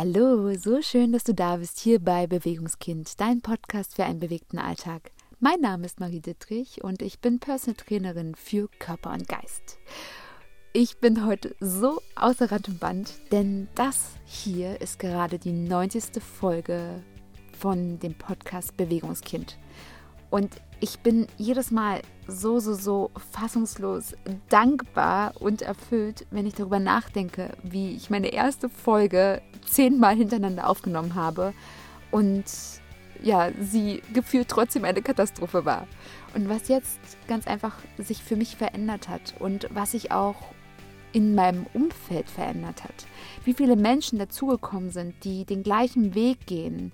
Hallo, so schön, dass du da bist hier bei Bewegungskind, dein Podcast für einen bewegten Alltag. Mein Name ist Marie Dittrich und ich bin Personal Trainerin für Körper und Geist. Ich bin heute so außer Rand und Band, denn das hier ist gerade die 90. Folge von dem Podcast Bewegungskind. Und ich bin jedes Mal so, so, so fassungslos dankbar und erfüllt, wenn ich darüber nachdenke, wie ich meine erste Folge zehnmal hintereinander aufgenommen habe und ja, sie gefühlt trotzdem eine Katastrophe war. Und was jetzt ganz einfach sich für mich verändert hat und was sich auch in meinem Umfeld verändert hat. Wie viele Menschen dazugekommen sind, die den gleichen Weg gehen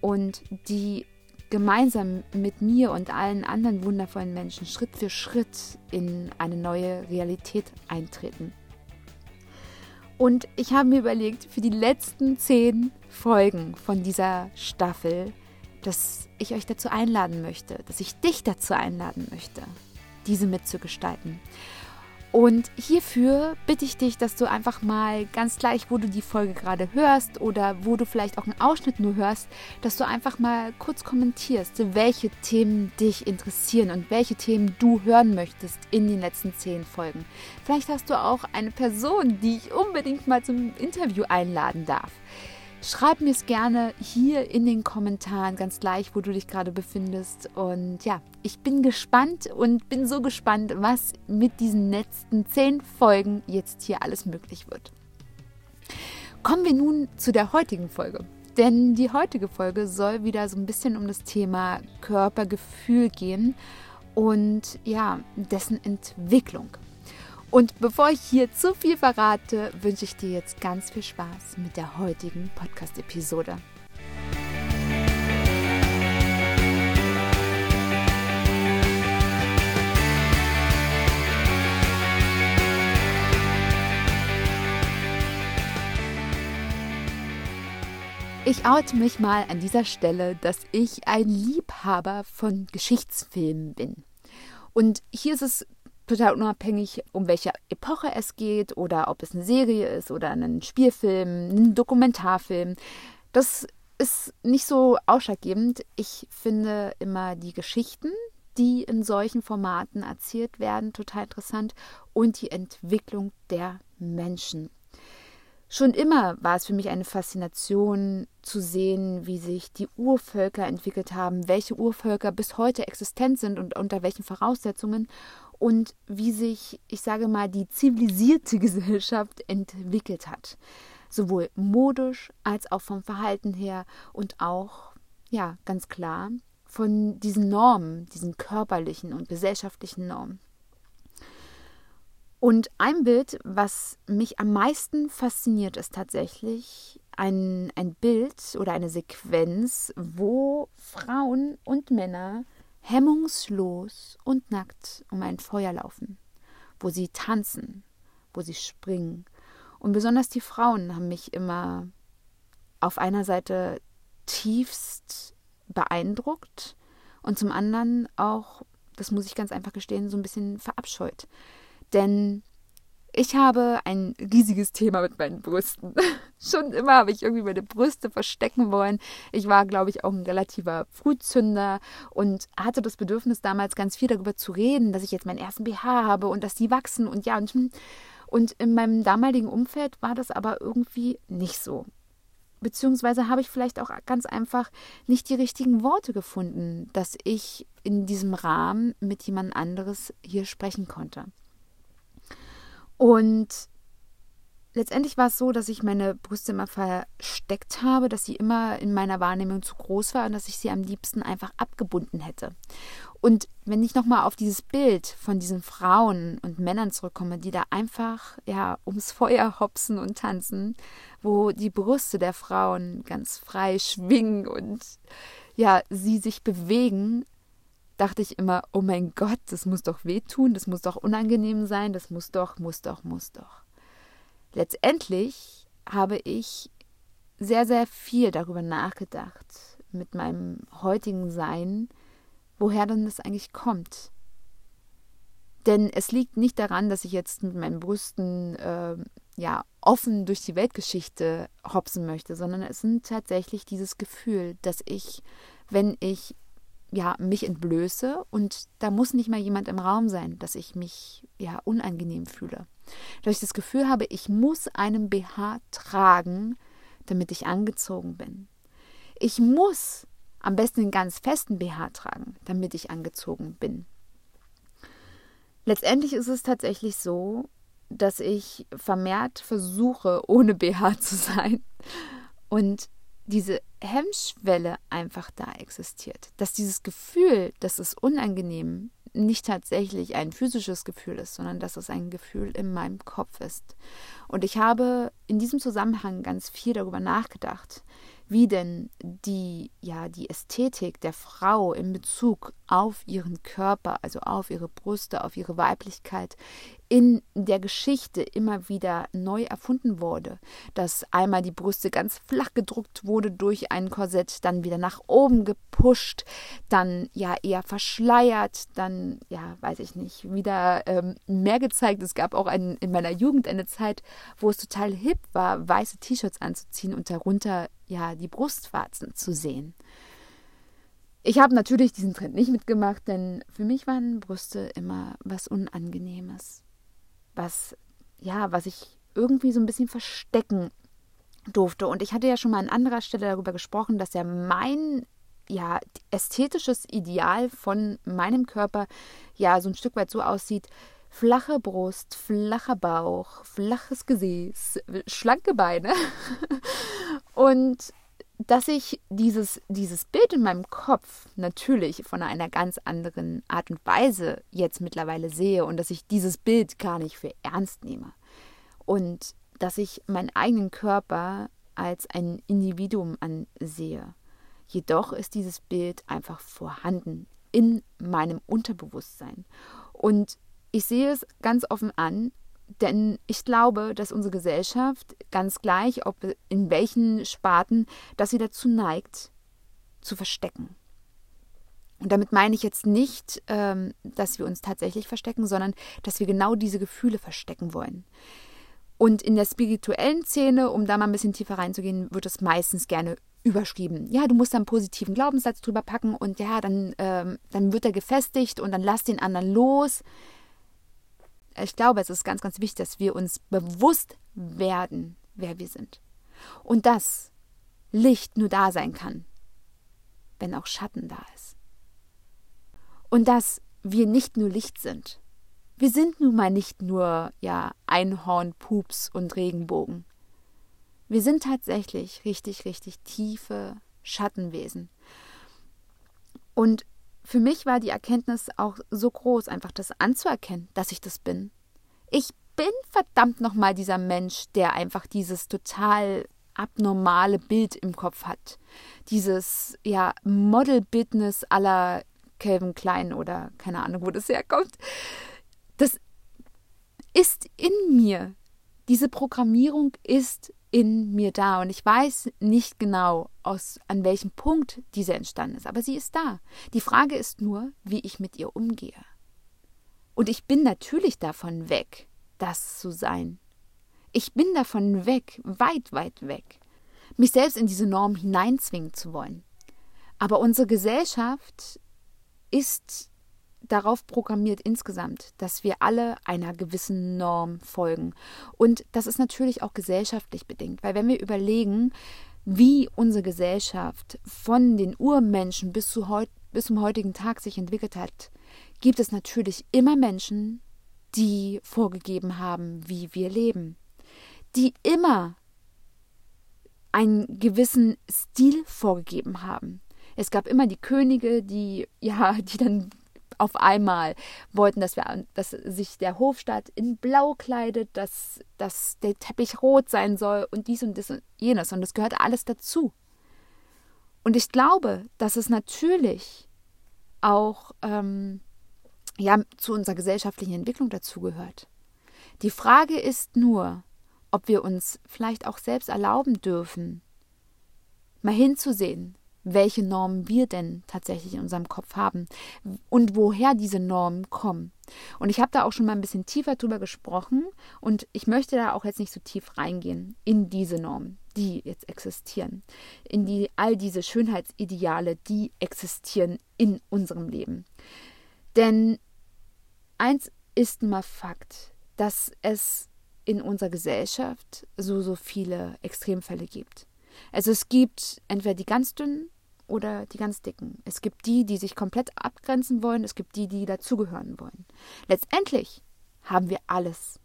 und die gemeinsam mit mir und allen anderen wundervollen Menschen Schritt für Schritt in eine neue Realität eintreten. Und ich habe mir überlegt, für die letzten zehn Folgen von dieser Staffel, dass ich euch dazu einladen möchte, dass ich dich dazu einladen möchte, diese mitzugestalten. Und hierfür bitte ich dich, dass du einfach mal ganz gleich, wo du die Folge gerade hörst oder wo du vielleicht auch einen Ausschnitt nur hörst, dass du einfach mal kurz kommentierst, welche Themen dich interessieren und welche Themen du hören möchtest in den letzten zehn Folgen. Vielleicht hast du auch eine Person, die ich unbedingt mal zum Interview einladen darf. Schreib mir es gerne hier in den Kommentaren, ganz gleich, wo du dich gerade befindest. Und ja, ich bin gespannt und bin so gespannt, was mit diesen letzten zehn Folgen jetzt hier alles möglich wird. Kommen wir nun zu der heutigen Folge. Denn die heutige Folge soll wieder so ein bisschen um das Thema Körpergefühl gehen und ja, dessen Entwicklung. Und bevor ich hier zu viel verrate, wünsche ich dir jetzt ganz viel Spaß mit der heutigen Podcast-Episode. Ich oute mich mal an dieser Stelle, dass ich ein Liebhaber von Geschichtsfilmen bin. Und hier ist es total unabhängig, um welche Epoche es geht oder ob es eine Serie ist oder ein Spielfilm, ein Dokumentarfilm. Das ist nicht so ausschlaggebend. Ich finde immer die Geschichten, die in solchen Formaten erzählt werden, total interessant und die Entwicklung der Menschen. Schon immer war es für mich eine Faszination zu sehen, wie sich die Urvölker entwickelt haben, welche Urvölker bis heute existent sind und unter welchen Voraussetzungen und wie sich, ich sage mal, die zivilisierte Gesellschaft entwickelt hat. Sowohl modisch als auch vom Verhalten her und auch, ja, ganz klar, von diesen Normen, diesen körperlichen und gesellschaftlichen Normen. Und ein Bild, was mich am meisten fasziniert, ist tatsächlich ein, ein Bild oder eine Sequenz, wo Frauen und Männer hemmungslos und nackt um ein Feuer laufen, wo sie tanzen, wo sie springen. Und besonders die Frauen haben mich immer auf einer Seite tiefst beeindruckt und zum anderen auch, das muss ich ganz einfach gestehen, so ein bisschen verabscheut. Denn ich habe ein riesiges Thema mit meinen Brüsten. Schon immer habe ich irgendwie meine Brüste verstecken wollen. Ich war, glaube ich, auch ein relativer Frühzünder und hatte das Bedürfnis, damals ganz viel darüber zu reden, dass ich jetzt meinen ersten BH habe und dass die wachsen und ja. Und, und in meinem damaligen Umfeld war das aber irgendwie nicht so. Beziehungsweise habe ich vielleicht auch ganz einfach nicht die richtigen Worte gefunden, dass ich in diesem Rahmen mit jemand anderes hier sprechen konnte. Und letztendlich war es so, dass ich meine Brüste immer versteckt habe, dass sie immer in meiner Wahrnehmung zu groß war und dass ich sie am liebsten einfach abgebunden hätte. Und wenn ich nochmal auf dieses Bild von diesen Frauen und Männern zurückkomme, die da einfach ja ums Feuer hopsen und tanzen, wo die Brüste der Frauen ganz frei schwingen und ja, sie sich bewegen, dachte ich immer, oh mein Gott, das muss doch wehtun, das muss doch unangenehm sein, das muss doch, muss doch, muss doch. Letztendlich habe ich sehr, sehr viel darüber nachgedacht mit meinem heutigen Sein, woher denn das eigentlich kommt. Denn es liegt nicht daran, dass ich jetzt mit meinen Brüsten äh, ja offen durch die Weltgeschichte hopsen möchte, sondern es sind tatsächlich dieses Gefühl, dass ich, wenn ich ja mich entblöße und da muss nicht mal jemand im Raum sein, dass ich mich ja unangenehm fühle. Dass ich das Gefühl habe, ich muss einen BH tragen, damit ich angezogen bin. Ich muss am besten einen ganz festen BH tragen, damit ich angezogen bin. Letztendlich ist es tatsächlich so, dass ich vermehrt versuche, ohne BH zu sein und diese Hemmschwelle einfach da existiert. Dass dieses Gefühl, dass es unangenehm nicht tatsächlich ein physisches Gefühl ist, sondern dass es ein Gefühl in meinem Kopf ist. Und ich habe in diesem Zusammenhang ganz viel darüber nachgedacht, wie denn die, ja, die Ästhetik der Frau in Bezug auf ihren Körper, also auf ihre Brüste, auf ihre Weiblichkeit in der Geschichte immer wieder neu erfunden wurde. Dass einmal die Brüste ganz flach gedruckt wurde durch ein Korsett, dann wieder nach oben gepusht, dann ja eher verschleiert, dann, ja, weiß ich nicht, wieder ähm, mehr gezeigt. Es gab auch ein, in meiner Jugend eine Zeit, wo es total hip war, weiße T-Shirts anzuziehen und darunter ja die Brustwarzen zu sehen. Ich habe natürlich diesen Trend nicht mitgemacht, denn für mich waren Brüste immer was Unangenehmes was, ja, was ich irgendwie so ein bisschen verstecken durfte. Und ich hatte ja schon mal an anderer Stelle darüber gesprochen, dass ja mein ja, ästhetisches Ideal von meinem Körper ja so ein Stück weit so aussieht. Flache Brust, flacher Bauch, flaches Gesäß, schlanke Beine. Und dass ich dieses, dieses Bild in meinem Kopf natürlich von einer ganz anderen Art und Weise jetzt mittlerweile sehe und dass ich dieses Bild gar nicht für ernst nehme. Und dass ich meinen eigenen Körper als ein Individuum ansehe. Jedoch ist dieses Bild einfach vorhanden in meinem Unterbewusstsein. Und ich sehe es ganz offen an, denn ich glaube, dass unsere Gesellschaft, ganz gleich, ob in welchen Sparten, dass sie dazu neigt, zu verstecken. Und damit meine ich jetzt nicht, ähm, dass wir uns tatsächlich verstecken, sondern dass wir genau diese Gefühle verstecken wollen. Und in der spirituellen Szene, um da mal ein bisschen tiefer reinzugehen, wird es meistens gerne überschrieben. Ja, du musst da einen positiven Glaubenssatz drüber packen und ja, dann, ähm, dann wird er gefestigt und dann lass den anderen los ich glaube, es ist ganz, ganz wichtig, dass wir uns bewusst werden, wer wir sind. Und dass Licht nur da sein kann, wenn auch Schatten da ist. Und dass wir nicht nur Licht sind. Wir sind nun mal nicht nur ja Einhorn, Pups und Regenbogen. Wir sind tatsächlich richtig, richtig tiefe Schattenwesen. Und für mich war die Erkenntnis auch so groß, einfach das anzuerkennen, dass ich das bin. Ich bin verdammt nochmal dieser Mensch, der einfach dieses total abnormale Bild im Kopf hat. Dieses, ja, Model-Business aller Calvin Klein oder keine Ahnung, wo das herkommt. Das ist in mir. Diese Programmierung ist in mir da und ich weiß nicht genau, aus, an welchem Punkt diese entstanden ist, aber sie ist da. Die Frage ist nur, wie ich mit ihr umgehe. Und ich bin natürlich davon weg, das zu sein. Ich bin davon weg, weit, weit weg, mich selbst in diese Norm hineinzwingen zu wollen. Aber unsere Gesellschaft ist darauf programmiert insgesamt, dass wir alle einer gewissen Norm folgen. Und das ist natürlich auch gesellschaftlich bedingt, weil wenn wir überlegen, wie unsere Gesellschaft von den Urmenschen bis, zu heut, bis zum heutigen Tag sich entwickelt hat, gibt es natürlich immer Menschen, die vorgegeben haben, wie wir leben, die immer einen gewissen Stil vorgegeben haben. Es gab immer die Könige, die ja, die dann auf einmal wollten, dass, wir, dass sich der Hofstaat in Blau kleidet, dass, dass der Teppich rot sein soll und dies und das und jenes. Und das gehört alles dazu. Und ich glaube, dass es natürlich auch ähm, ja, zu unserer gesellschaftlichen Entwicklung dazugehört. Die Frage ist nur, ob wir uns vielleicht auch selbst erlauben dürfen, mal hinzusehen, welche Normen wir denn tatsächlich in unserem Kopf haben und woher diese Normen kommen. Und ich habe da auch schon mal ein bisschen tiefer drüber gesprochen und ich möchte da auch jetzt nicht so tief reingehen in diese Normen, die jetzt existieren, in die all diese Schönheitsideale, die existieren in unserem Leben. Denn eins ist mal Fakt, dass es in unserer Gesellschaft so so viele Extremfälle gibt. Also es gibt entweder die ganz dünnen oder die ganz dicken. Es gibt die, die sich komplett abgrenzen wollen, es gibt die, die dazugehören wollen. Letztendlich haben wir alles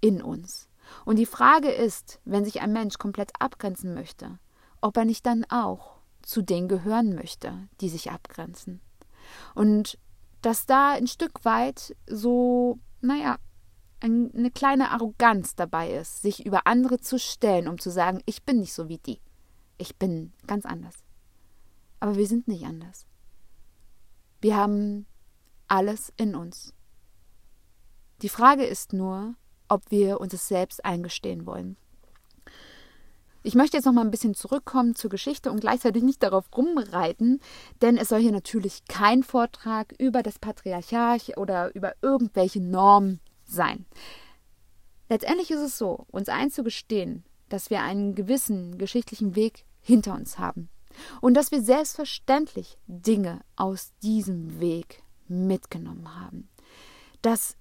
in uns. Und die Frage ist, wenn sich ein Mensch komplett abgrenzen möchte, ob er nicht dann auch zu denen gehören möchte, die sich abgrenzen. Und dass da ein Stück weit so, naja, eine kleine Arroganz dabei ist, sich über andere zu stellen, um zu sagen, ich bin nicht so wie die. Ich bin ganz anders. Aber wir sind nicht anders. Wir haben alles in uns. Die Frage ist nur, ob wir uns es selbst eingestehen wollen. Ich möchte jetzt noch mal ein bisschen zurückkommen zur Geschichte und gleichzeitig nicht darauf rumreiten, denn es soll hier natürlich kein Vortrag über das Patriarchat oder über irgendwelche Normen sein. Letztendlich ist es so, uns einzugestehen, dass wir einen gewissen geschichtlichen Weg hinter uns haben und dass wir selbstverständlich Dinge aus diesem Weg mitgenommen haben. Dass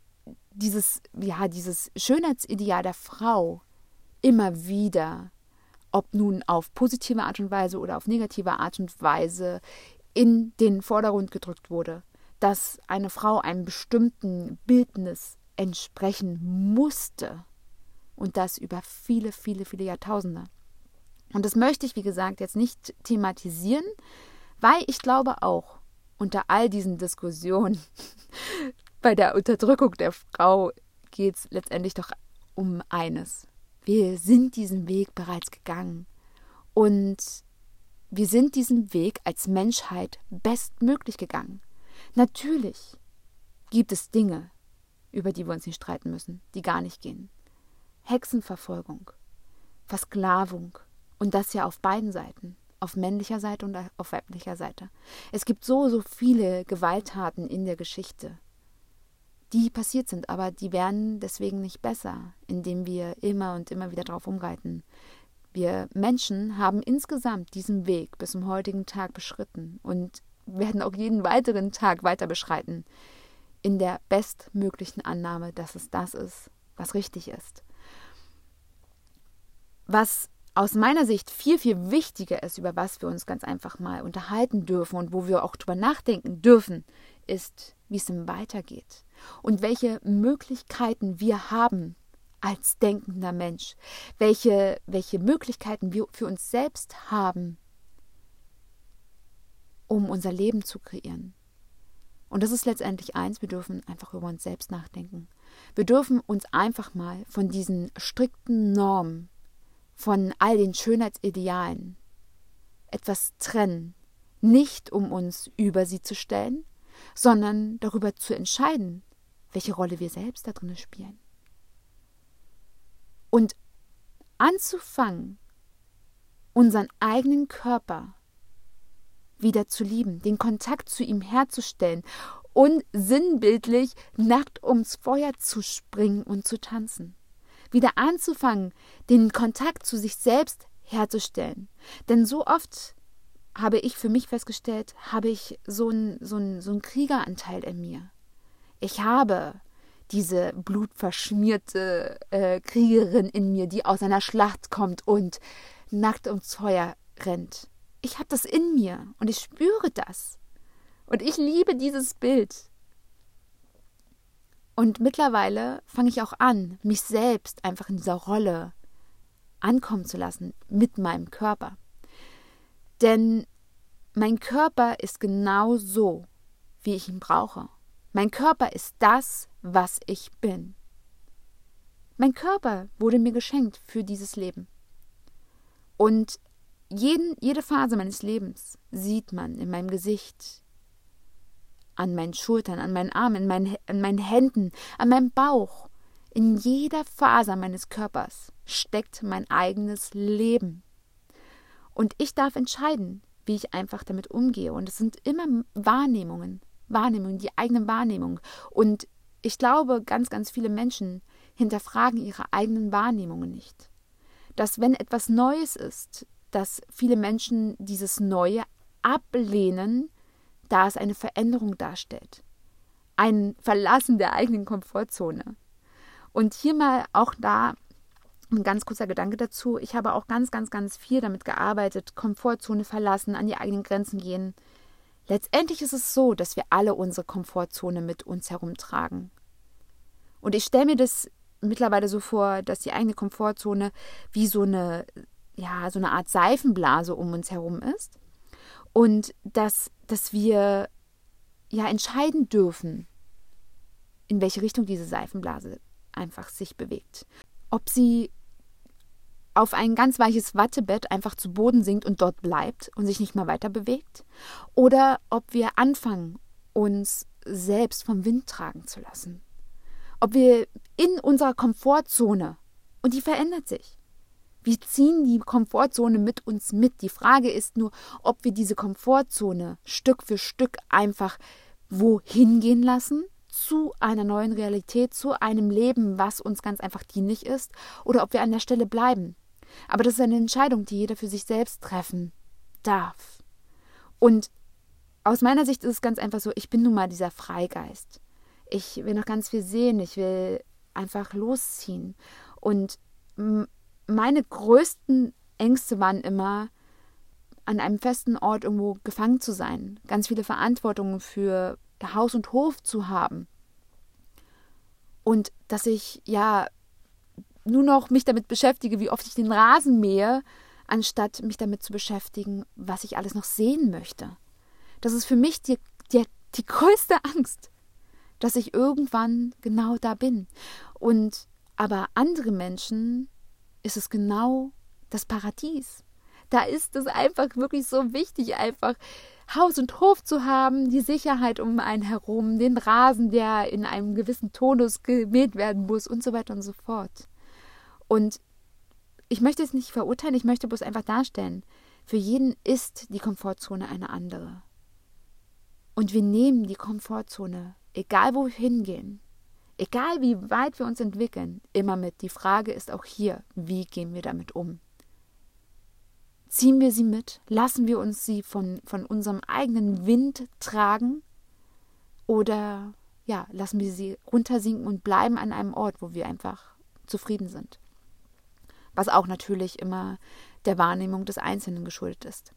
dieses, ja, dieses Schönheitsideal der Frau immer wieder, ob nun auf positive Art und Weise oder auf negative Art und Weise, in den Vordergrund gedrückt wurde, dass eine Frau einem bestimmten Bildnis entsprechen musste. Und das über viele, viele, viele Jahrtausende. Und das möchte ich, wie gesagt, jetzt nicht thematisieren, weil ich glaube auch, unter all diesen Diskussionen bei der Unterdrückung der Frau geht es letztendlich doch um eines. Wir sind diesen Weg bereits gegangen. Und wir sind diesen Weg als Menschheit bestmöglich gegangen. Natürlich gibt es Dinge, über die wir uns nicht streiten müssen, die gar nicht gehen. Hexenverfolgung, Versklavung, und das ja auf beiden Seiten, auf männlicher Seite und auf weiblicher Seite. Es gibt so, so viele Gewalttaten in der Geschichte, die passiert sind, aber die werden deswegen nicht besser, indem wir immer und immer wieder drauf umreiten. Wir Menschen haben insgesamt diesen Weg bis zum heutigen Tag beschritten und werden auch jeden weiteren Tag weiter beschreiten, in der bestmöglichen Annahme, dass es das ist, was richtig ist. Was aus meiner Sicht viel, viel wichtiger ist, über was wir uns ganz einfach mal unterhalten dürfen und wo wir auch drüber nachdenken dürfen, ist, wie es denn weitergeht und welche Möglichkeiten wir haben als denkender Mensch, welche, welche Möglichkeiten wir für uns selbst haben, um unser Leben zu kreieren. Und das ist letztendlich eins, wir dürfen einfach über uns selbst nachdenken. Wir dürfen uns einfach mal von diesen strikten Normen von all den Schönheitsidealen etwas trennen, nicht um uns über sie zu stellen, sondern darüber zu entscheiden, welche Rolle wir selbst da drin spielen. Und anzufangen, unseren eigenen Körper wieder zu lieben, den Kontakt zu ihm herzustellen und sinnbildlich nackt ums Feuer zu springen und zu tanzen wieder anzufangen, den Kontakt zu sich selbst herzustellen. Denn so oft habe ich für mich festgestellt, habe ich so einen so so ein Kriegeranteil in mir. Ich habe diese blutverschmierte äh, Kriegerin in mir, die aus einer Schlacht kommt und nackt ums Feuer rennt. Ich habe das in mir und ich spüre das. Und ich liebe dieses Bild. Und mittlerweile fange ich auch an, mich selbst einfach in dieser Rolle ankommen zu lassen mit meinem Körper. Denn mein Körper ist genau so, wie ich ihn brauche. Mein Körper ist das, was ich bin. Mein Körper wurde mir geschenkt für dieses Leben. Und jeden, jede Phase meines Lebens sieht man in meinem Gesicht, an meinen Schultern, an meinen Armen, in meinen, an meinen Händen, an meinem Bauch. In jeder Faser meines Körpers steckt mein eigenes Leben. Und ich darf entscheiden, wie ich einfach damit umgehe. Und es sind immer Wahrnehmungen, Wahrnehmungen, die eigene Wahrnehmung. Und ich glaube, ganz, ganz viele Menschen hinterfragen ihre eigenen Wahrnehmungen nicht. Dass wenn etwas Neues ist, dass viele Menschen dieses Neue ablehnen, da es eine Veränderung darstellt. Ein Verlassen der eigenen Komfortzone. Und hier mal auch da ein ganz kurzer Gedanke dazu. Ich habe auch ganz, ganz, ganz viel damit gearbeitet. Komfortzone verlassen, an die eigenen Grenzen gehen. Letztendlich ist es so, dass wir alle unsere Komfortzone mit uns herumtragen. Und ich stelle mir das mittlerweile so vor, dass die eigene Komfortzone wie so eine, ja, so eine Art Seifenblase um uns herum ist. Und dass, dass wir ja entscheiden dürfen, in welche Richtung diese Seifenblase einfach sich bewegt. Ob sie auf ein ganz weiches Wattebett einfach zu Boden sinkt und dort bleibt und sich nicht mehr weiter bewegt, oder ob wir anfangen, uns selbst vom Wind tragen zu lassen. Ob wir in unserer Komfortzone, und die verändert sich. Wir ziehen die Komfortzone mit uns mit. Die Frage ist nur, ob wir diese Komfortzone Stück für Stück einfach wohin gehen lassen zu einer neuen Realität, zu einem Leben, was uns ganz einfach dienlich ist, oder ob wir an der Stelle bleiben. Aber das ist eine Entscheidung, die jeder für sich selbst treffen darf. Und aus meiner Sicht ist es ganz einfach so, ich bin nun mal dieser Freigeist. Ich will noch ganz viel sehen, ich will einfach losziehen. Und meine größten Ängste waren immer, an einem festen Ort irgendwo gefangen zu sein, ganz viele Verantwortungen für Haus und Hof zu haben. Und dass ich ja nur noch mich damit beschäftige, wie oft ich den Rasen mähe, anstatt mich damit zu beschäftigen, was ich alles noch sehen möchte. Das ist für mich die, die, die größte Angst, dass ich irgendwann genau da bin. Und aber andere Menschen ist es genau das Paradies. Da ist es einfach wirklich so wichtig, einfach Haus und Hof zu haben, die Sicherheit um einen herum, den Rasen, der in einem gewissen Tonus gemäht werden muss und so weiter und so fort. Und ich möchte es nicht verurteilen, ich möchte bloß einfach darstellen, für jeden ist die Komfortzone eine andere. Und wir nehmen die Komfortzone, egal wo wir hingehen, egal wie weit wir uns entwickeln, immer mit. Die Frage ist auch hier, wie gehen wir damit um? Ziehen wir sie mit? Lassen wir uns sie von, von unserem eigenen Wind tragen? Oder ja, lassen wir sie runtersinken und bleiben an einem Ort, wo wir einfach zufrieden sind? was auch natürlich immer der Wahrnehmung des Einzelnen geschuldet ist.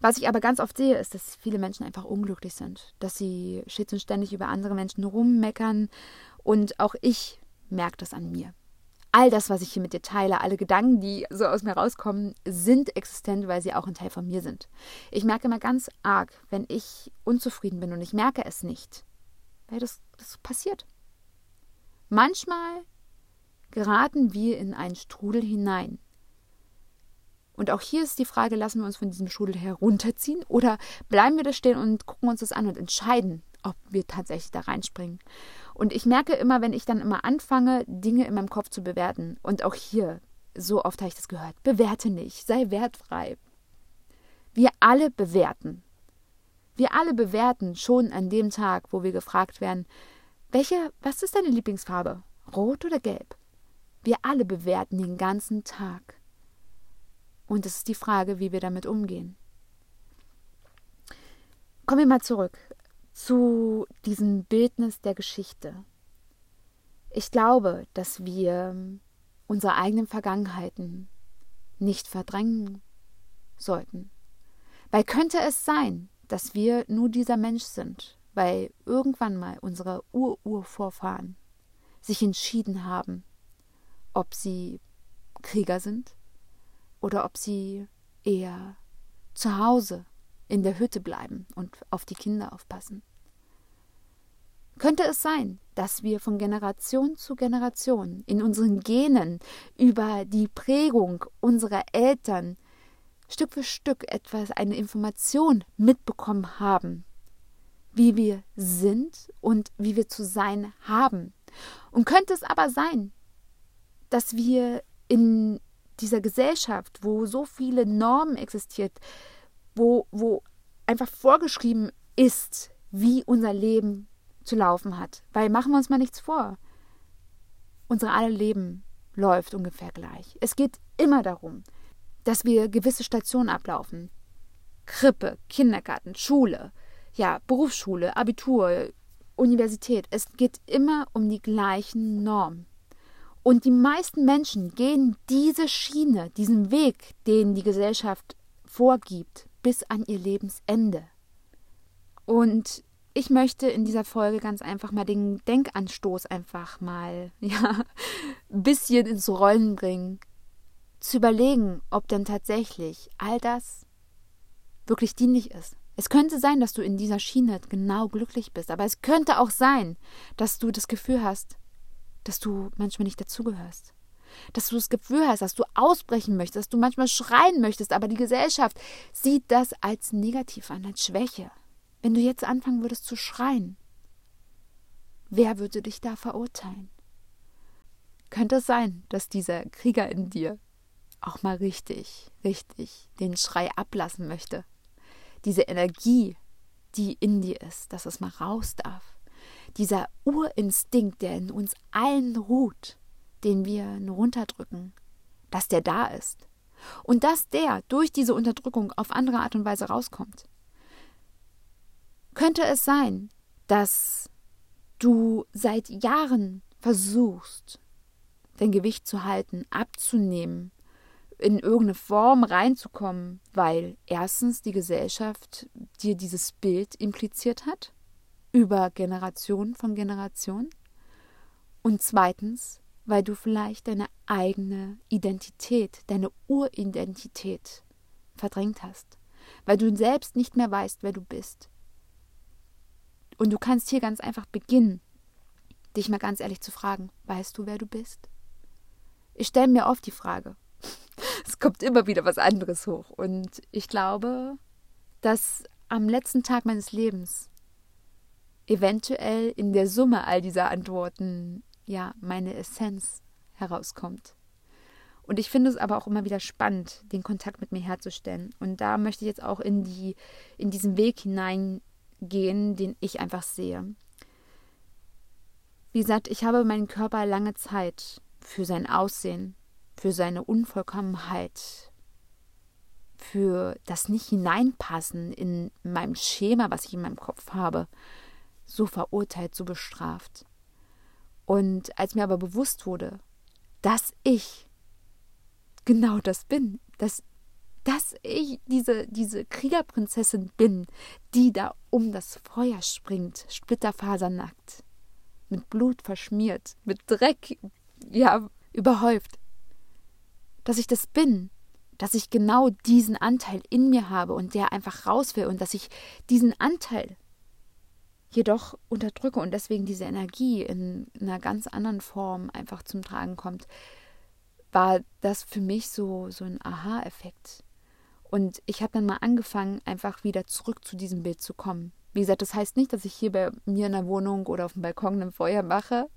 Was ich aber ganz oft sehe, ist, dass viele Menschen einfach unglücklich sind, dass sie stets und ständig über andere Menschen rummeckern und auch ich merke das an mir. All das, was ich hier mit dir teile, alle Gedanken, die so aus mir rauskommen, sind existent, weil sie auch ein Teil von mir sind. Ich merke immer ganz arg, wenn ich unzufrieden bin und ich merke es nicht, weil das, das passiert. Manchmal geraten wir in einen Strudel hinein. Und auch hier ist die Frage, lassen wir uns von diesem Strudel herunterziehen oder bleiben wir da stehen und gucken uns das an und entscheiden, ob wir tatsächlich da reinspringen. Und ich merke immer, wenn ich dann immer anfange, Dinge in meinem Kopf zu bewerten, und auch hier, so oft habe ich das gehört, bewerte nicht, sei wertfrei. Wir alle bewerten. Wir alle bewerten schon an dem Tag, wo wir gefragt werden, welche, was ist deine Lieblingsfarbe? Rot oder gelb? Wir alle bewerten den ganzen Tag. Und es ist die Frage, wie wir damit umgehen. Kommen wir mal zurück zu diesem Bildnis der Geschichte. Ich glaube, dass wir unsere eigenen Vergangenheiten nicht verdrängen sollten. Weil könnte es sein, dass wir nur dieser Mensch sind, weil irgendwann mal unsere Ur-Urvorfahren sich entschieden haben, ob sie Krieger sind oder ob sie eher zu Hause in der Hütte bleiben und auf die Kinder aufpassen. Könnte es sein, dass wir von Generation zu Generation in unseren Genen über die Prägung unserer Eltern Stück für Stück etwas, eine Information mitbekommen haben, wie wir sind und wie wir zu sein haben. Und könnte es aber sein, dass wir in dieser Gesellschaft, wo so viele Normen existiert, wo, wo einfach vorgeschrieben ist, wie unser Leben zu laufen hat. Weil machen wir uns mal nichts vor. Unser aller Leben läuft ungefähr gleich. Es geht immer darum, dass wir gewisse Stationen ablaufen. Krippe, Kindergarten, Schule, ja, Berufsschule, Abitur, Universität. Es geht immer um die gleichen Normen. Und die meisten Menschen gehen diese Schiene, diesen Weg, den die Gesellschaft vorgibt, bis an ihr Lebensende. Und ich möchte in dieser Folge ganz einfach mal den Denkanstoß einfach mal, ja, ein bisschen ins Rollen bringen. Zu überlegen, ob denn tatsächlich all das wirklich dienlich ist. Es könnte sein, dass du in dieser Schiene genau glücklich bist, aber es könnte auch sein, dass du das Gefühl hast, dass du manchmal nicht dazugehörst. Dass du das Gefühl hast, dass du ausbrechen möchtest, dass du manchmal schreien möchtest, aber die Gesellschaft sieht das als negativ an, als Schwäche. Wenn du jetzt anfangen würdest zu schreien, wer würde dich da verurteilen? Könnte es sein, dass dieser Krieger in dir auch mal richtig, richtig den Schrei ablassen möchte? Diese Energie, die in dir ist, dass es mal raus darf. Dieser Urinstinkt, der in uns allen ruht, den wir nur runterdrücken, dass der da ist. Und dass der durch diese Unterdrückung auf andere Art und Weise rauskommt. Könnte es sein, dass du seit Jahren versuchst, dein Gewicht zu halten, abzunehmen, in irgendeine Form reinzukommen, weil erstens die Gesellschaft dir dieses Bild impliziert hat, über Generation von Generation, und zweitens, weil du vielleicht deine eigene Identität, deine Uridentität verdrängt hast, weil du selbst nicht mehr weißt, wer du bist, und du kannst hier ganz einfach beginnen, dich mal ganz ehrlich zu fragen, weißt du, wer du bist? Ich stelle mir oft die Frage. Es kommt immer wieder was anderes hoch. Und ich glaube, dass am letzten Tag meines Lebens eventuell in der Summe all dieser Antworten ja meine Essenz herauskommt. Und ich finde es aber auch immer wieder spannend, den Kontakt mit mir herzustellen. Und da möchte ich jetzt auch in die in diesen Weg hinein gehen, den ich einfach sehe. Wie gesagt, ich habe meinen Körper lange Zeit für sein Aussehen, für seine Unvollkommenheit, für das Nicht-Hineinpassen in meinem Schema, was ich in meinem Kopf habe, so verurteilt, so bestraft. Und als mir aber bewusst wurde, dass ich genau das bin, dass dass ich diese, diese Kriegerprinzessin bin, die da um das Feuer springt, splitterfasernackt, mit Blut verschmiert, mit Dreck, ja, überhäuft. Dass ich das bin, dass ich genau diesen Anteil in mir habe und der einfach raus will und dass ich diesen Anteil jedoch unterdrücke und deswegen diese Energie in einer ganz anderen Form einfach zum Tragen kommt, war das für mich so, so ein Aha-Effekt. Und ich habe dann mal angefangen, einfach wieder zurück zu diesem Bild zu kommen. Wie gesagt, das heißt nicht, dass ich hier bei mir in der Wohnung oder auf dem Balkon ein Feuer mache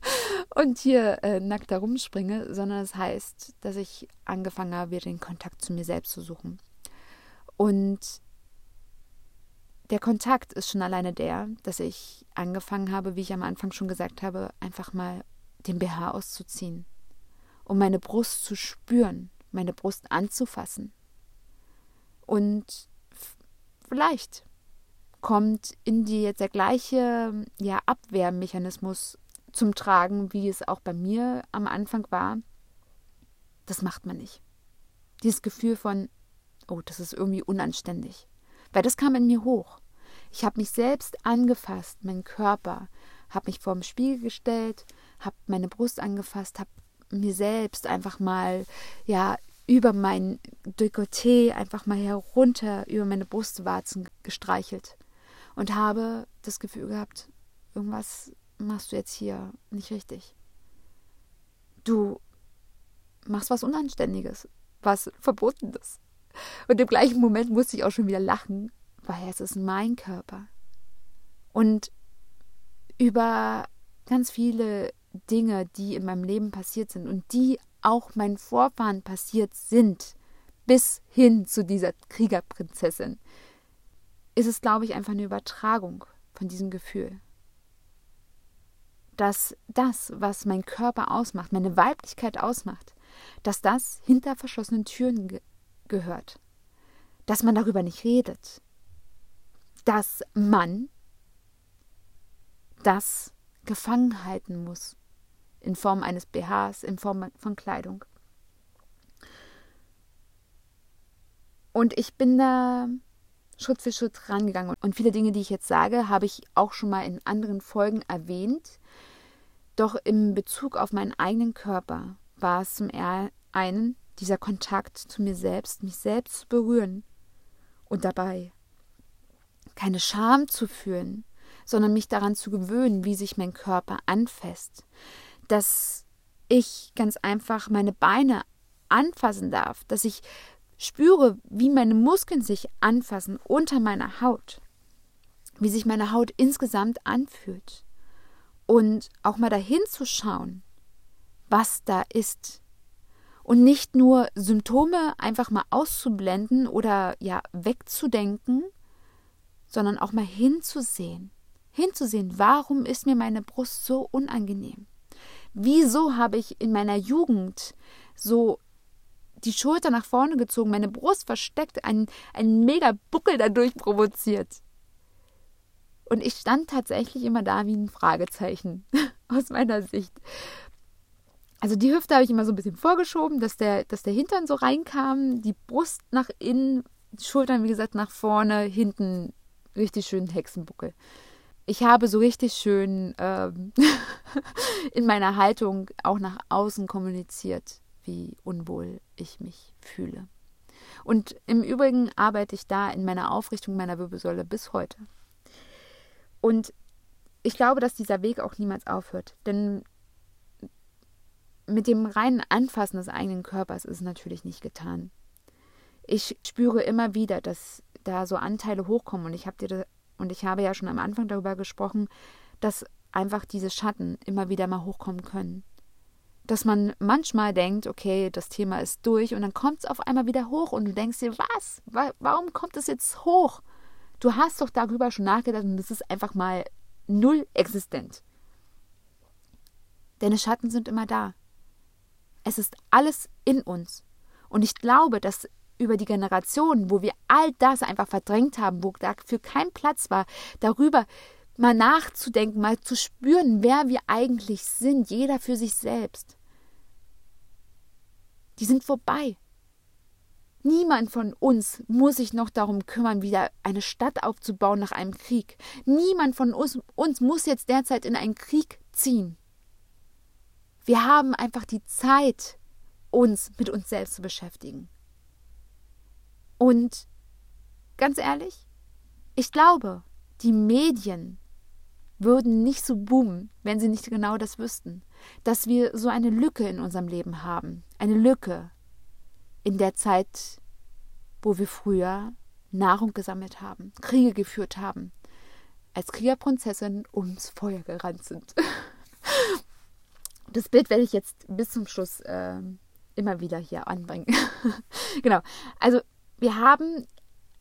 und hier äh, nackt herumspringe, sondern es das heißt, dass ich angefangen habe, wieder den Kontakt zu mir selbst zu suchen. Und der Kontakt ist schon alleine der, dass ich angefangen habe, wie ich am Anfang schon gesagt habe, einfach mal den BH auszuziehen, um meine Brust zu spüren, meine Brust anzufassen, und vielleicht kommt in dir jetzt der gleiche ja, Abwehrmechanismus zum Tragen, wie es auch bei mir am Anfang war. Das macht man nicht. Dieses Gefühl von, oh, das ist irgendwie unanständig. Weil das kam in mir hoch. Ich habe mich selbst angefasst, meinen Körper, habe mich vor dem Spiegel gestellt, habe meine Brust angefasst, habe mir selbst einfach mal ja über mein Dekolleté einfach mal herunter über meine Brustwarzen gestreichelt und habe das Gefühl gehabt, irgendwas machst du jetzt hier nicht richtig. Du machst was Unanständiges, was Verbotenes. Und im gleichen Moment musste ich auch schon wieder lachen, weil es ist mein Körper. Und über ganz viele Dinge, die in meinem Leben passiert sind und die auch meinen Vorfahren passiert sind, bis hin zu dieser Kriegerprinzessin, ist es, glaube ich, einfach eine Übertragung von diesem Gefühl. Dass das, was mein Körper ausmacht, meine Weiblichkeit ausmacht, dass das hinter verschlossenen Türen ge gehört. Dass man darüber nicht redet. Dass man das gefangen halten muss. In Form eines BHs, in Form von Kleidung. Und ich bin da Schritt für Schritt rangegangen. Und viele Dinge, die ich jetzt sage, habe ich auch schon mal in anderen Folgen erwähnt. Doch im Bezug auf meinen eigenen Körper war es zum einen dieser Kontakt zu mir selbst, mich selbst zu berühren und dabei keine Scham zu fühlen, sondern mich daran zu gewöhnen, wie sich mein Körper anfasst, dass ich ganz einfach meine Beine anfassen darf, dass ich spüre, wie meine Muskeln sich anfassen unter meiner Haut, wie sich meine Haut insgesamt anfühlt. Und auch mal dahin zu schauen, was da ist. Und nicht nur Symptome einfach mal auszublenden oder ja wegzudenken, sondern auch mal hinzusehen, hinzusehen, warum ist mir meine Brust so unangenehm? Wieso habe ich in meiner Jugend so die Schulter nach vorne gezogen, meine Brust versteckt, einen, einen mega Buckel dadurch provoziert. Und ich stand tatsächlich immer da wie ein Fragezeichen aus meiner Sicht. Also die Hüfte habe ich immer so ein bisschen vorgeschoben, dass der, dass der Hintern so reinkam, die Brust nach innen, die Schultern, wie gesagt, nach vorne, hinten richtig schön Hexenbuckel. Ich habe so richtig schön ähm, in meiner Haltung auch nach außen kommuniziert wie unwohl ich mich fühle. Und im Übrigen arbeite ich da in meiner Aufrichtung meiner Wirbelsäule bis heute. Und ich glaube, dass dieser Weg auch niemals aufhört. Denn mit dem reinen Anfassen des eigenen Körpers ist es natürlich nicht getan. Ich spüre immer wieder, dass da so Anteile hochkommen und ich habe dir und ich habe ja schon am Anfang darüber gesprochen, dass einfach diese Schatten immer wieder mal hochkommen können dass man manchmal denkt, okay, das Thema ist durch und dann kommt es auf einmal wieder hoch und du denkst dir, was? Warum kommt es jetzt hoch? Du hast doch darüber schon nachgedacht und es ist einfach mal null existent. Deine Schatten sind immer da. Es ist alles in uns. Und ich glaube, dass über die Generationen, wo wir all das einfach verdrängt haben, wo dafür kein Platz war, darüber mal nachzudenken, mal zu spüren, wer wir eigentlich sind, jeder für sich selbst. Die sind vorbei. Niemand von uns muss sich noch darum kümmern, wieder eine Stadt aufzubauen nach einem Krieg. Niemand von uns, uns muss jetzt derzeit in einen Krieg ziehen. Wir haben einfach die Zeit, uns mit uns selbst zu beschäftigen. Und ganz ehrlich, ich glaube, die Medien würden nicht so boomen, wenn sie nicht genau das wüssten, dass wir so eine Lücke in unserem Leben haben, eine Lücke in der Zeit, wo wir früher Nahrung gesammelt haben, Kriege geführt haben, als Kriegerprinzessin ums Feuer gerannt sind. Das Bild werde ich jetzt bis zum Schluss äh, immer wieder hier anbringen. genau. Also wir haben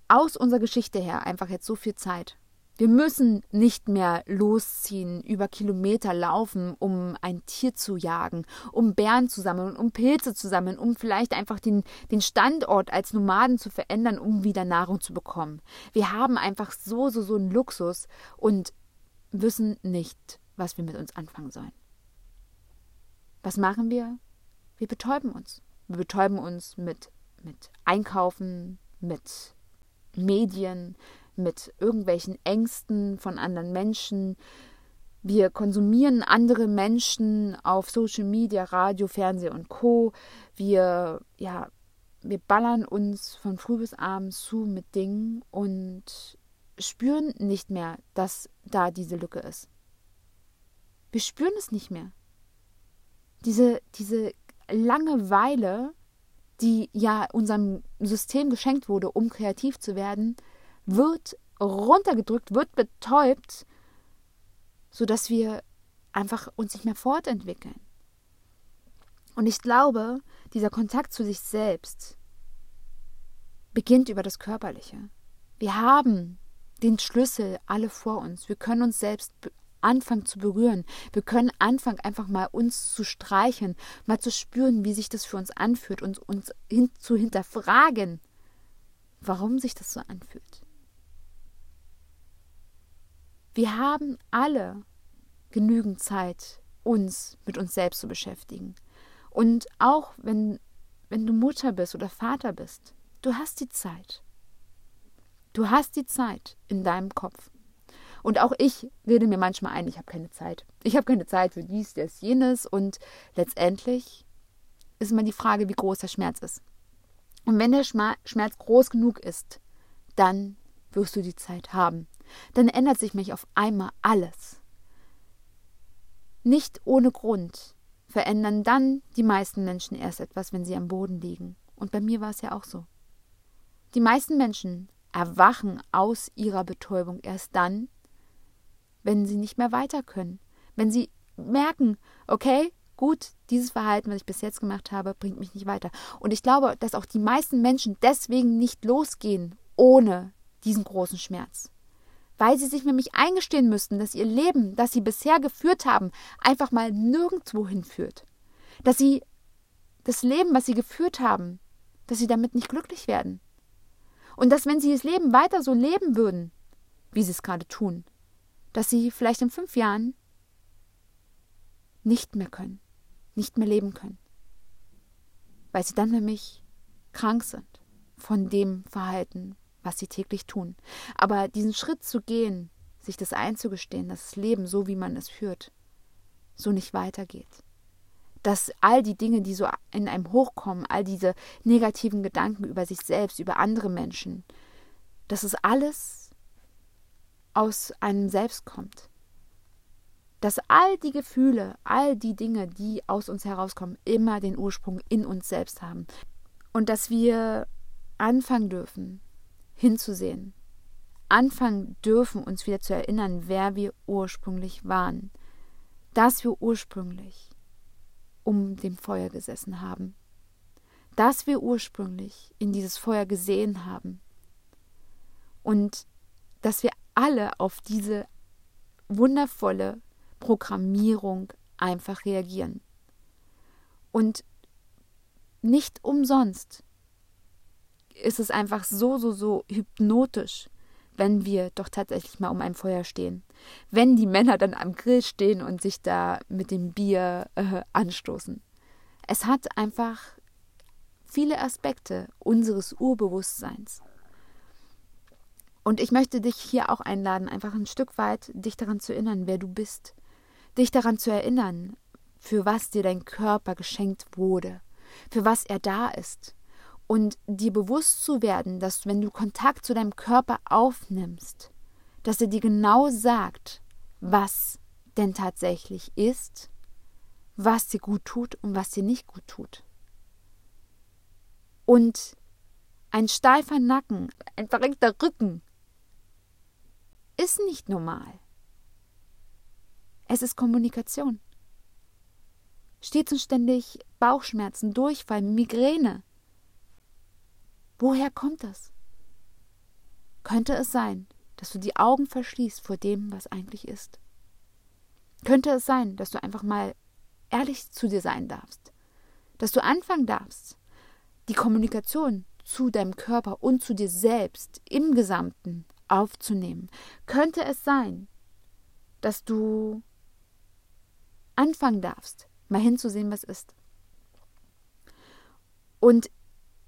aus unserer Geschichte her einfach jetzt so viel Zeit wir müssen nicht mehr losziehen, über Kilometer laufen, um ein Tier zu jagen, um Bären zu sammeln, um Pilze zu sammeln, um vielleicht einfach den, den Standort als Nomaden zu verändern, um wieder Nahrung zu bekommen. Wir haben einfach so, so, so einen Luxus und wissen nicht, was wir mit uns anfangen sollen. Was machen wir? Wir betäuben uns. Wir betäuben uns mit, mit Einkaufen, mit Medien, mit irgendwelchen Ängsten von anderen Menschen. Wir konsumieren andere Menschen auf Social Media, Radio, Fernsehen und Co. Wir, ja, wir ballern uns von früh bis abends zu mit Dingen und spüren nicht mehr, dass da diese Lücke ist. Wir spüren es nicht mehr. Diese, diese Langeweile, die ja unserem System geschenkt wurde, um kreativ zu werden, wird runtergedrückt, wird betäubt, sodass wir einfach uns nicht mehr fortentwickeln. Und ich glaube, dieser Kontakt zu sich selbst, beginnt über das Körperliche. Wir haben den Schlüssel alle vor uns. Wir können uns selbst anfangen zu berühren. Wir können anfangen, einfach mal uns zu streichen, mal zu spüren, wie sich das für uns anfühlt und uns hin zu hinterfragen, warum sich das so anfühlt. Wir haben alle genügend Zeit, uns mit uns selbst zu beschäftigen. Und auch wenn, wenn du Mutter bist oder Vater bist, du hast die Zeit. Du hast die Zeit in deinem Kopf. Und auch ich rede mir manchmal ein, ich habe keine Zeit. Ich habe keine Zeit für dies, das, jenes. Und letztendlich ist immer die Frage, wie groß der Schmerz ist. Und wenn der Schmerz groß genug ist, dann wirst du die Zeit haben. Dann ändert sich mich auf einmal alles. Nicht ohne Grund verändern dann die meisten Menschen erst etwas, wenn sie am Boden liegen. Und bei mir war es ja auch so. Die meisten Menschen erwachen aus ihrer Betäubung erst dann, wenn sie nicht mehr weiter können. Wenn sie merken, okay, gut, dieses Verhalten, was ich bis jetzt gemacht habe, bringt mich nicht weiter. Und ich glaube, dass auch die meisten Menschen deswegen nicht losgehen ohne diesen großen Schmerz. Weil sie sich nämlich eingestehen müssten, dass ihr Leben, das sie bisher geführt haben, einfach mal nirgendwo hinführt. Dass sie das Leben, was sie geführt haben, dass sie damit nicht glücklich werden. Und dass, wenn sie das Leben weiter so leben würden, wie sie es gerade tun, dass sie vielleicht in fünf Jahren nicht mehr können, nicht mehr leben können. Weil sie dann nämlich krank sind von dem Verhalten, was sie täglich tun. Aber diesen Schritt zu gehen, sich das einzugestehen, dass das Leben, so wie man es führt, so nicht weitergeht. Dass all die Dinge, die so in einem hochkommen, all diese negativen Gedanken über sich selbst, über andere Menschen, dass es alles aus einem selbst kommt. Dass all die Gefühle, all die Dinge, die aus uns herauskommen, immer den Ursprung in uns selbst haben. Und dass wir anfangen dürfen, hinzusehen. Anfangen dürfen, uns wieder zu erinnern, wer wir ursprünglich waren. Dass wir ursprünglich um dem Feuer gesessen haben. Dass wir ursprünglich in dieses Feuer gesehen haben. Und dass wir alle auf diese wundervolle Programmierung einfach reagieren. Und nicht umsonst ist es einfach so, so, so hypnotisch, wenn wir doch tatsächlich mal um ein Feuer stehen. Wenn die Männer dann am Grill stehen und sich da mit dem Bier äh, anstoßen. Es hat einfach viele Aspekte unseres Urbewusstseins. Und ich möchte dich hier auch einladen, einfach ein Stück weit dich daran zu erinnern, wer du bist. Dich daran zu erinnern, für was dir dein Körper geschenkt wurde, für was er da ist. Und dir bewusst zu werden, dass wenn du Kontakt zu deinem Körper aufnimmst, dass er dir genau sagt, was denn tatsächlich ist, was dir gut tut und was dir nicht gut tut. Und ein steifer Nacken, ein verrenkter Rücken, ist nicht normal. Es ist Kommunikation. Stets und ständig Bauchschmerzen, Durchfall, Migräne. Woher kommt das? Könnte es sein, dass du die Augen verschließt vor dem, was eigentlich ist? Könnte es sein, dass du einfach mal ehrlich zu dir sein darfst? Dass du anfangen darfst, die Kommunikation zu deinem Körper und zu dir selbst im Gesamten aufzunehmen. Könnte es sein, dass du anfangen darfst, mal hinzusehen, was ist. Und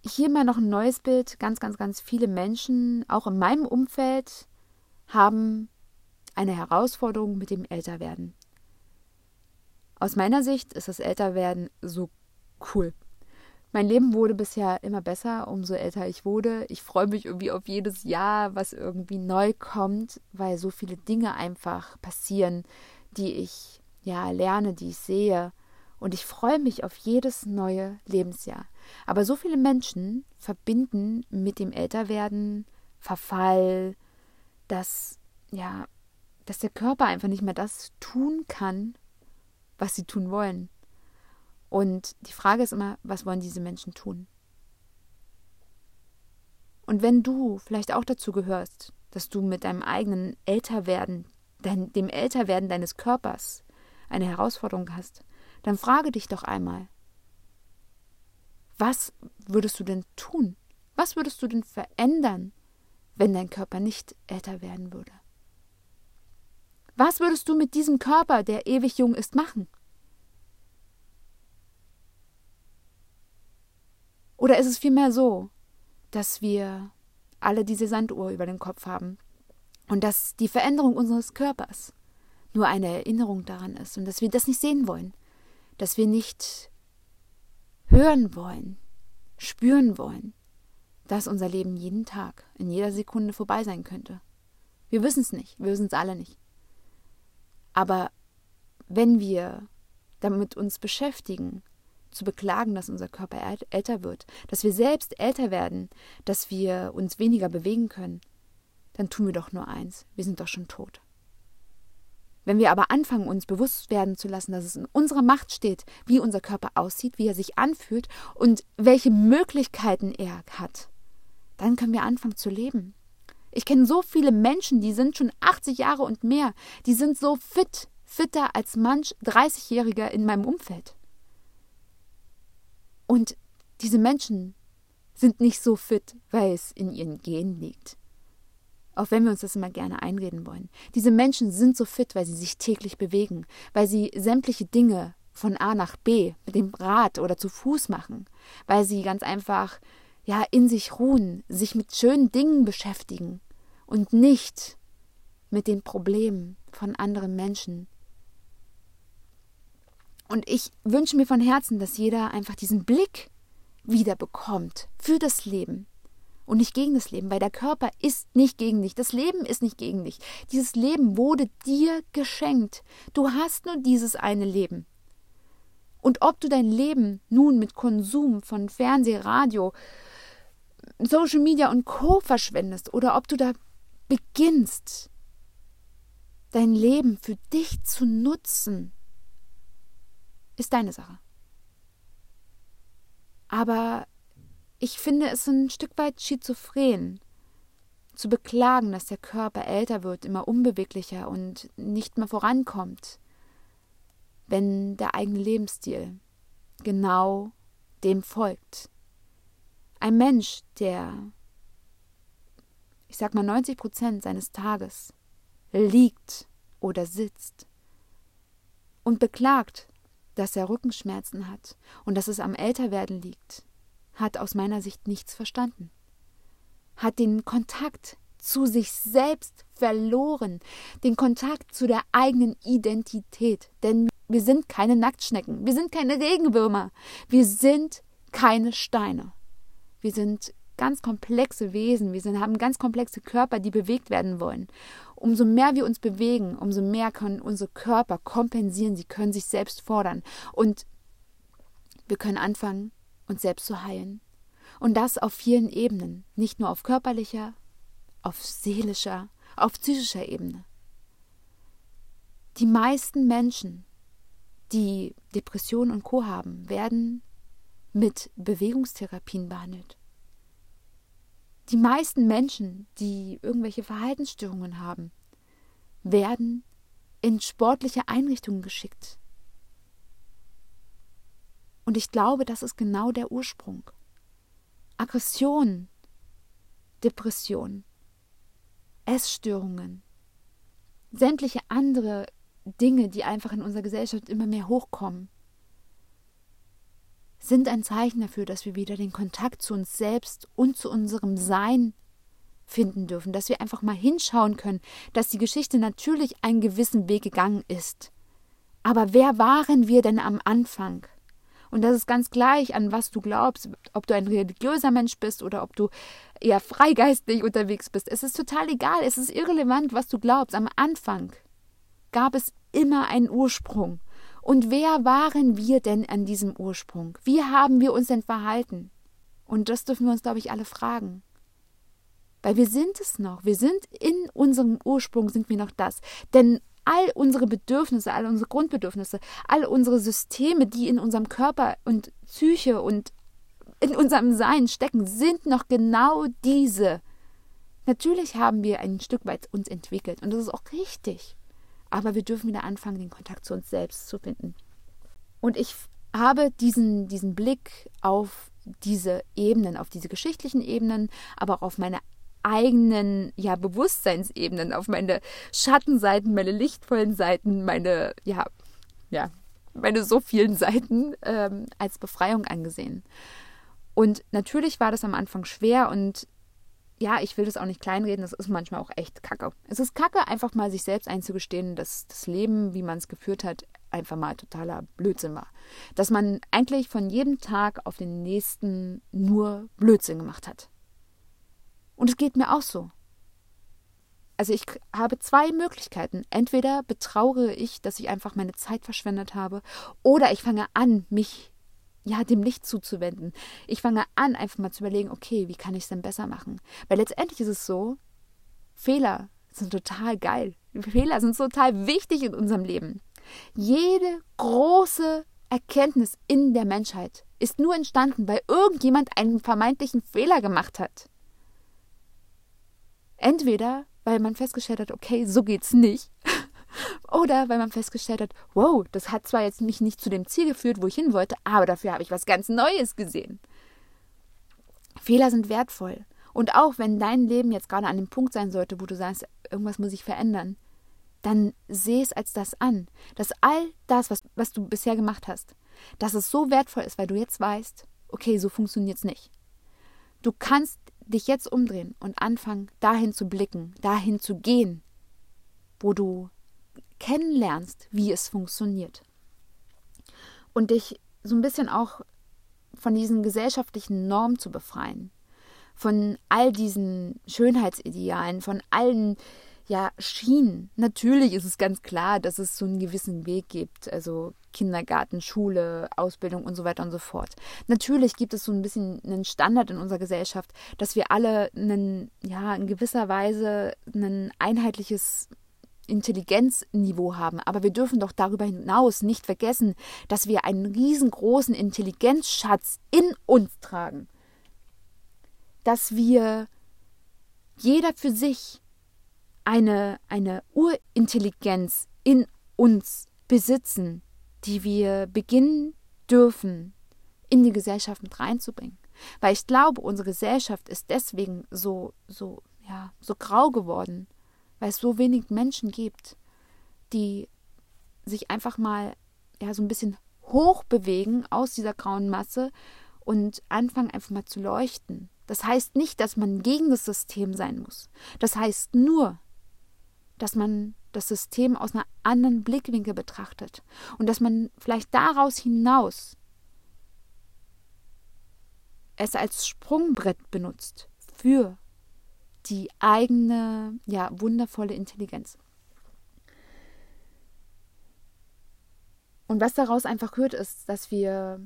hier mal noch ein neues Bild. Ganz, ganz, ganz viele Menschen, auch in meinem Umfeld, haben eine Herausforderung mit dem Älterwerden. Aus meiner Sicht ist das Älterwerden so cool. Mein Leben wurde bisher immer besser, umso älter ich wurde. Ich freue mich irgendwie auf jedes Jahr, was irgendwie neu kommt, weil so viele Dinge einfach passieren, die ich ja lerne, die ich sehe. Und ich freue mich auf jedes neue Lebensjahr. Aber so viele Menschen verbinden mit dem Älterwerden Verfall, dass ja, dass der Körper einfach nicht mehr das tun kann, was sie tun wollen. Und die Frage ist immer, was wollen diese Menschen tun? Und wenn du vielleicht auch dazu gehörst, dass du mit deinem eigenen Älterwerden, dein, dem Älterwerden deines Körpers eine Herausforderung hast, dann frage dich doch einmal, was würdest du denn tun? Was würdest du denn verändern, wenn dein Körper nicht älter werden würde? Was würdest du mit diesem Körper, der ewig jung ist, machen? Oder ist es vielmehr so, dass wir alle diese Sanduhr über dem Kopf haben und dass die Veränderung unseres Körpers nur eine Erinnerung daran ist und dass wir das nicht sehen wollen, dass wir nicht hören wollen, spüren wollen, dass unser Leben jeden Tag, in jeder Sekunde vorbei sein könnte. Wir wissen es nicht, wir wissen es alle nicht. Aber wenn wir damit uns beschäftigen, zu beklagen, dass unser Körper älter wird, dass wir selbst älter werden, dass wir uns weniger bewegen können, dann tun wir doch nur eins, wir sind doch schon tot. Wenn wir aber anfangen, uns bewusst werden zu lassen, dass es in unserer Macht steht, wie unser Körper aussieht, wie er sich anfühlt und welche Möglichkeiten er hat, dann können wir anfangen zu leben. Ich kenne so viele Menschen, die sind schon 80 Jahre und mehr, die sind so fit, fitter als manch 30-Jähriger in meinem Umfeld. Und diese Menschen sind nicht so fit, weil es in ihren Genen liegt. Auch wenn wir uns das immer gerne einreden wollen. Diese Menschen sind so fit, weil sie sich täglich bewegen, weil sie sämtliche Dinge von A nach B mit dem Rad oder zu Fuß machen, weil sie ganz einfach ja in sich ruhen, sich mit schönen Dingen beschäftigen und nicht mit den Problemen von anderen Menschen. Und ich wünsche mir von Herzen, dass jeder einfach diesen Blick wieder bekommt für das Leben und nicht gegen das Leben, weil der Körper ist nicht gegen dich, das Leben ist nicht gegen dich. Dieses Leben wurde dir geschenkt. Du hast nur dieses eine Leben. Und ob du dein Leben nun mit Konsum von Fernseh, Radio, Social Media und Co verschwendest oder ob du da beginnst, dein Leben für dich zu nutzen, ist deine Sache. Aber ich finde es ein Stück weit schizophren, zu beklagen, dass der Körper älter wird, immer unbeweglicher und nicht mehr vorankommt, wenn der eigene Lebensstil genau dem folgt. Ein Mensch, der, ich sag mal, 90 Prozent seines Tages liegt oder sitzt und beklagt, dass er Rückenschmerzen hat und dass es am Älterwerden liegt, hat aus meiner Sicht nichts verstanden, hat den Kontakt zu sich selbst verloren, den Kontakt zu der eigenen Identität, denn wir sind keine Nacktschnecken, wir sind keine Regenwürmer, wir sind keine Steine. Wir sind ganz komplexe Wesen, wir sind, haben ganz komplexe Körper, die bewegt werden wollen. Umso mehr wir uns bewegen, umso mehr können unsere Körper kompensieren, sie können sich selbst fordern. Und wir können anfangen, uns selbst zu heilen. Und das auf vielen Ebenen, nicht nur auf körperlicher, auf seelischer, auf psychischer Ebene. Die meisten Menschen, die Depressionen und Co haben, werden mit Bewegungstherapien behandelt. Die meisten Menschen, die irgendwelche Verhaltensstörungen haben, werden in sportliche Einrichtungen geschickt. Und ich glaube, das ist genau der Ursprung. Aggression, Depression, Essstörungen, sämtliche andere Dinge, die einfach in unserer Gesellschaft immer mehr hochkommen, sind ein Zeichen dafür, dass wir wieder den Kontakt zu uns selbst und zu unserem Sein finden dürfen, dass wir einfach mal hinschauen können, dass die Geschichte natürlich einen gewissen Weg gegangen ist. Aber wer waren wir denn am Anfang? Und das ist ganz gleich, an was du glaubst, ob du ein religiöser Mensch bist oder ob du eher freigeistlich unterwegs bist. Es ist total egal, es ist irrelevant, was du glaubst. Am Anfang gab es immer einen Ursprung. Und wer waren wir denn an diesem Ursprung? Wie haben wir uns denn verhalten? Und das dürfen wir uns, glaube ich, alle fragen. Weil wir sind es noch. Wir sind in unserem Ursprung, sind wir noch das. Denn all unsere Bedürfnisse, all unsere Grundbedürfnisse, all unsere Systeme, die in unserem Körper und Psyche und in unserem Sein stecken, sind noch genau diese. Natürlich haben wir ein Stück weit uns entwickelt und das ist auch richtig. Aber wir dürfen wieder anfangen, den Kontakt zu uns selbst zu finden. Und ich habe diesen, diesen Blick auf diese Ebenen, auf diese geschichtlichen Ebenen, aber auch auf meine eigenen ja, Bewusstseinsebenen, auf meine Schattenseiten, meine lichtvollen Seiten, meine, ja, ja, meine so vielen Seiten ähm, als Befreiung angesehen. Und natürlich war das am Anfang schwer und ja, ich will das auch nicht kleinreden, das ist manchmal auch echt kacke. Es ist kacke, einfach mal sich selbst einzugestehen, dass das Leben, wie man es geführt hat, einfach mal totaler Blödsinn war. Dass man eigentlich von jedem Tag auf den nächsten nur Blödsinn gemacht hat. Und es geht mir auch so. Also ich habe zwei Möglichkeiten. Entweder betraure ich, dass ich einfach meine Zeit verschwendet habe, oder ich fange an, mich ja dem Licht zuzuwenden. Ich fange an, einfach mal zu überlegen, okay, wie kann ich es denn besser machen? Weil letztendlich ist es so, Fehler sind total geil. Fehler sind total wichtig in unserem Leben. Jede große Erkenntnis in der Menschheit ist nur entstanden, weil irgendjemand einen vermeintlichen Fehler gemacht hat. Entweder weil man festgestellt hat, okay, so geht's nicht. Oder weil man festgestellt hat, wow, das hat zwar jetzt mich nicht zu dem Ziel geführt, wo ich hin wollte, aber dafür habe ich was ganz Neues gesehen. Fehler sind wertvoll. Und auch wenn dein Leben jetzt gerade an dem Punkt sein sollte, wo du sagst, irgendwas muss sich verändern, dann seh es als das an, dass all das, was, was du bisher gemacht hast, dass es so wertvoll ist, weil du jetzt weißt, okay, so funktioniert es nicht. Du kannst dich jetzt umdrehen und anfangen, dahin zu blicken, dahin zu gehen, wo du kennenlernst, wie es funktioniert. Und dich so ein bisschen auch von diesen gesellschaftlichen Normen zu befreien, von all diesen Schönheitsidealen, von allen ja, Schienen. Natürlich ist es ganz klar, dass es so einen gewissen Weg gibt. Also Kindergarten, Schule, Ausbildung und so weiter und so fort. Natürlich gibt es so ein bisschen einen Standard in unserer Gesellschaft, dass wir alle einen, ja, in gewisser Weise ein einheitliches Intelligenzniveau haben. Aber wir dürfen doch darüber hinaus nicht vergessen, dass wir einen riesengroßen Intelligenzschatz in uns tragen. Dass wir jeder für sich eine, eine Urintelligenz in uns besitzen, die wir beginnen dürfen, in die Gesellschaft mit reinzubringen. Weil ich glaube, unsere Gesellschaft ist deswegen so, so, ja, so grau geworden, weil es so wenig Menschen gibt, die sich einfach mal ja, so ein bisschen hoch bewegen aus dieser grauen Masse und anfangen einfach mal zu leuchten. Das heißt nicht, dass man gegen das System sein muss. Das heißt nur, dass man das System aus einer anderen Blickwinkel betrachtet und dass man vielleicht daraus hinaus es als Sprungbrett benutzt für die eigene, ja, wundervolle Intelligenz. Und was daraus einfach hört, ist, dass wir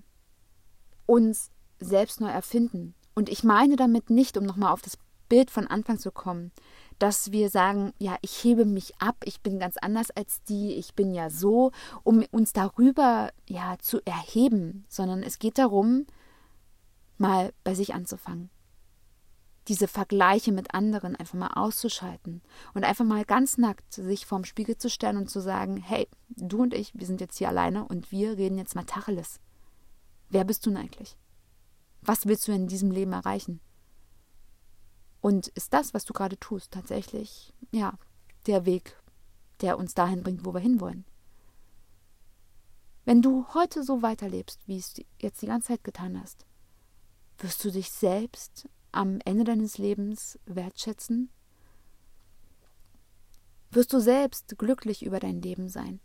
uns selbst neu erfinden. Und ich meine damit nicht, um nochmal auf das Bild von Anfang zu kommen, dass wir sagen, ja, ich hebe mich ab, ich bin ganz anders als die, ich bin ja so, um uns darüber ja zu erheben, sondern es geht darum, mal bei sich anzufangen. Diese Vergleiche mit anderen einfach mal auszuschalten und einfach mal ganz nackt sich vorm Spiegel zu stellen und zu sagen, hey, du und ich, wir sind jetzt hier alleine und wir reden jetzt mal Tacheles. Wer bist du denn eigentlich? Was willst du in diesem Leben erreichen? Und ist das, was du gerade tust, tatsächlich, ja, der Weg, der uns dahin bringt, wo wir hinwollen? Wenn du heute so weiterlebst, wie es jetzt die ganze Zeit getan hast, wirst du dich selbst am Ende deines Lebens wertschätzen? Wirst du selbst glücklich über dein Leben sein?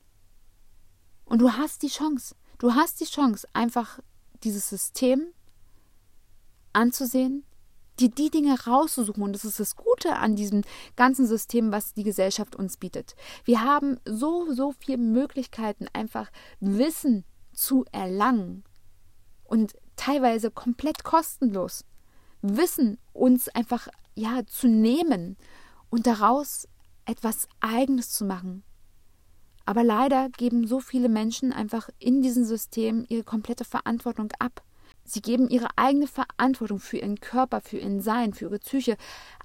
Und du hast die Chance, du hast die Chance, einfach dieses System anzusehen, dir die Dinge rauszusuchen. Und das ist das Gute an diesem ganzen System, was die Gesellschaft uns bietet. Wir haben so, so viele Möglichkeiten, einfach Wissen zu erlangen. Und teilweise komplett kostenlos. Wissen uns einfach, ja, zu nehmen und daraus etwas Eigenes zu machen. Aber leider geben so viele Menschen einfach in diesem System ihre komplette Verantwortung ab. Sie geben ihre eigene Verantwortung für ihren Körper, für ihren Sein, für ihre Psyche,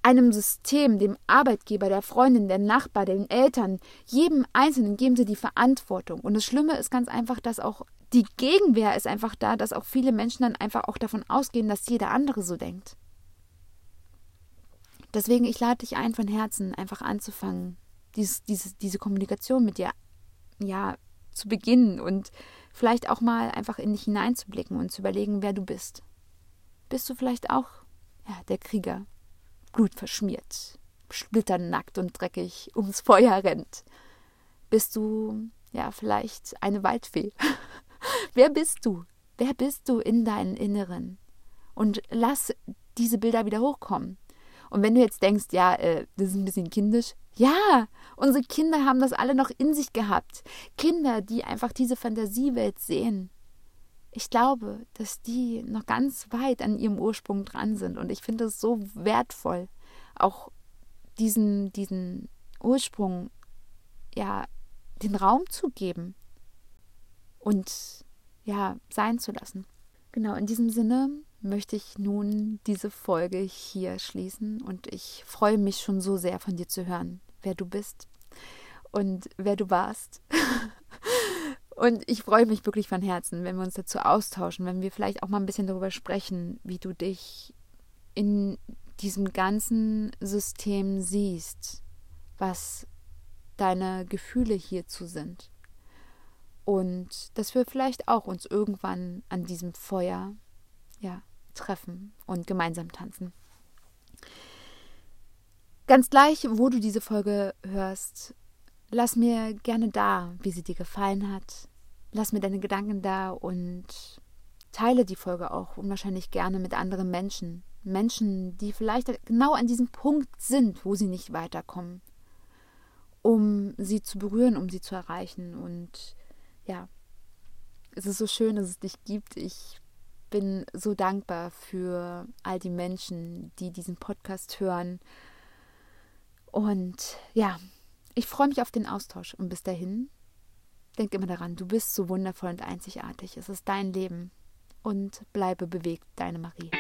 einem System, dem Arbeitgeber, der Freundin, der Nachbar, den Eltern, jedem Einzelnen geben sie die Verantwortung. Und das Schlimme ist ganz einfach, dass auch die Gegenwehr ist einfach da, dass auch viele Menschen dann einfach auch davon ausgehen, dass jeder andere so denkt. Deswegen, ich lade dich ein, von Herzen einfach anzufangen, dieses, dieses, diese Kommunikation mit dir ja, zu beginnen und vielleicht auch mal einfach in dich hineinzublicken und zu überlegen, wer du bist. Bist du vielleicht auch ja, der Krieger, blutverschmiert, splitternackt und dreckig ums Feuer rennt? Bist du ja vielleicht eine Waldfee? wer bist du? Wer bist du in deinem Inneren? Und lass diese Bilder wieder hochkommen. Und wenn du jetzt denkst, ja, äh, das ist ein bisschen kindisch, ja, unsere Kinder haben das alle noch in sich gehabt. Kinder, die einfach diese Fantasiewelt sehen. Ich glaube, dass die noch ganz weit an ihrem Ursprung dran sind. Und ich finde es so wertvoll, auch diesen, diesen Ursprung, ja, den Raum zu geben und ja, sein zu lassen. Genau, in diesem Sinne möchte ich nun diese Folge hier schließen und ich freue mich schon so sehr von dir zu hören, wer du bist und wer du warst. und ich freue mich wirklich von Herzen, wenn wir uns dazu austauschen, wenn wir vielleicht auch mal ein bisschen darüber sprechen, wie du dich in diesem ganzen System siehst, was deine Gefühle hierzu sind. Und dass wir vielleicht auch uns irgendwann an diesem Feuer ja, treffen und gemeinsam tanzen. Ganz gleich, wo du diese Folge hörst, lass mir gerne da, wie sie dir gefallen hat. Lass mir deine Gedanken da und teile die Folge auch unwahrscheinlich gerne mit anderen Menschen. Menschen, die vielleicht genau an diesem Punkt sind, wo sie nicht weiterkommen, um sie zu berühren, um sie zu erreichen. Und ja, es ist so schön, dass es dich gibt. Ich bin so dankbar für all die Menschen, die diesen Podcast hören. Und ja, ich freue mich auf den Austausch. Und bis dahin, denk immer daran, du bist so wundervoll und einzigartig. Es ist dein Leben. Und bleibe bewegt, deine Marie.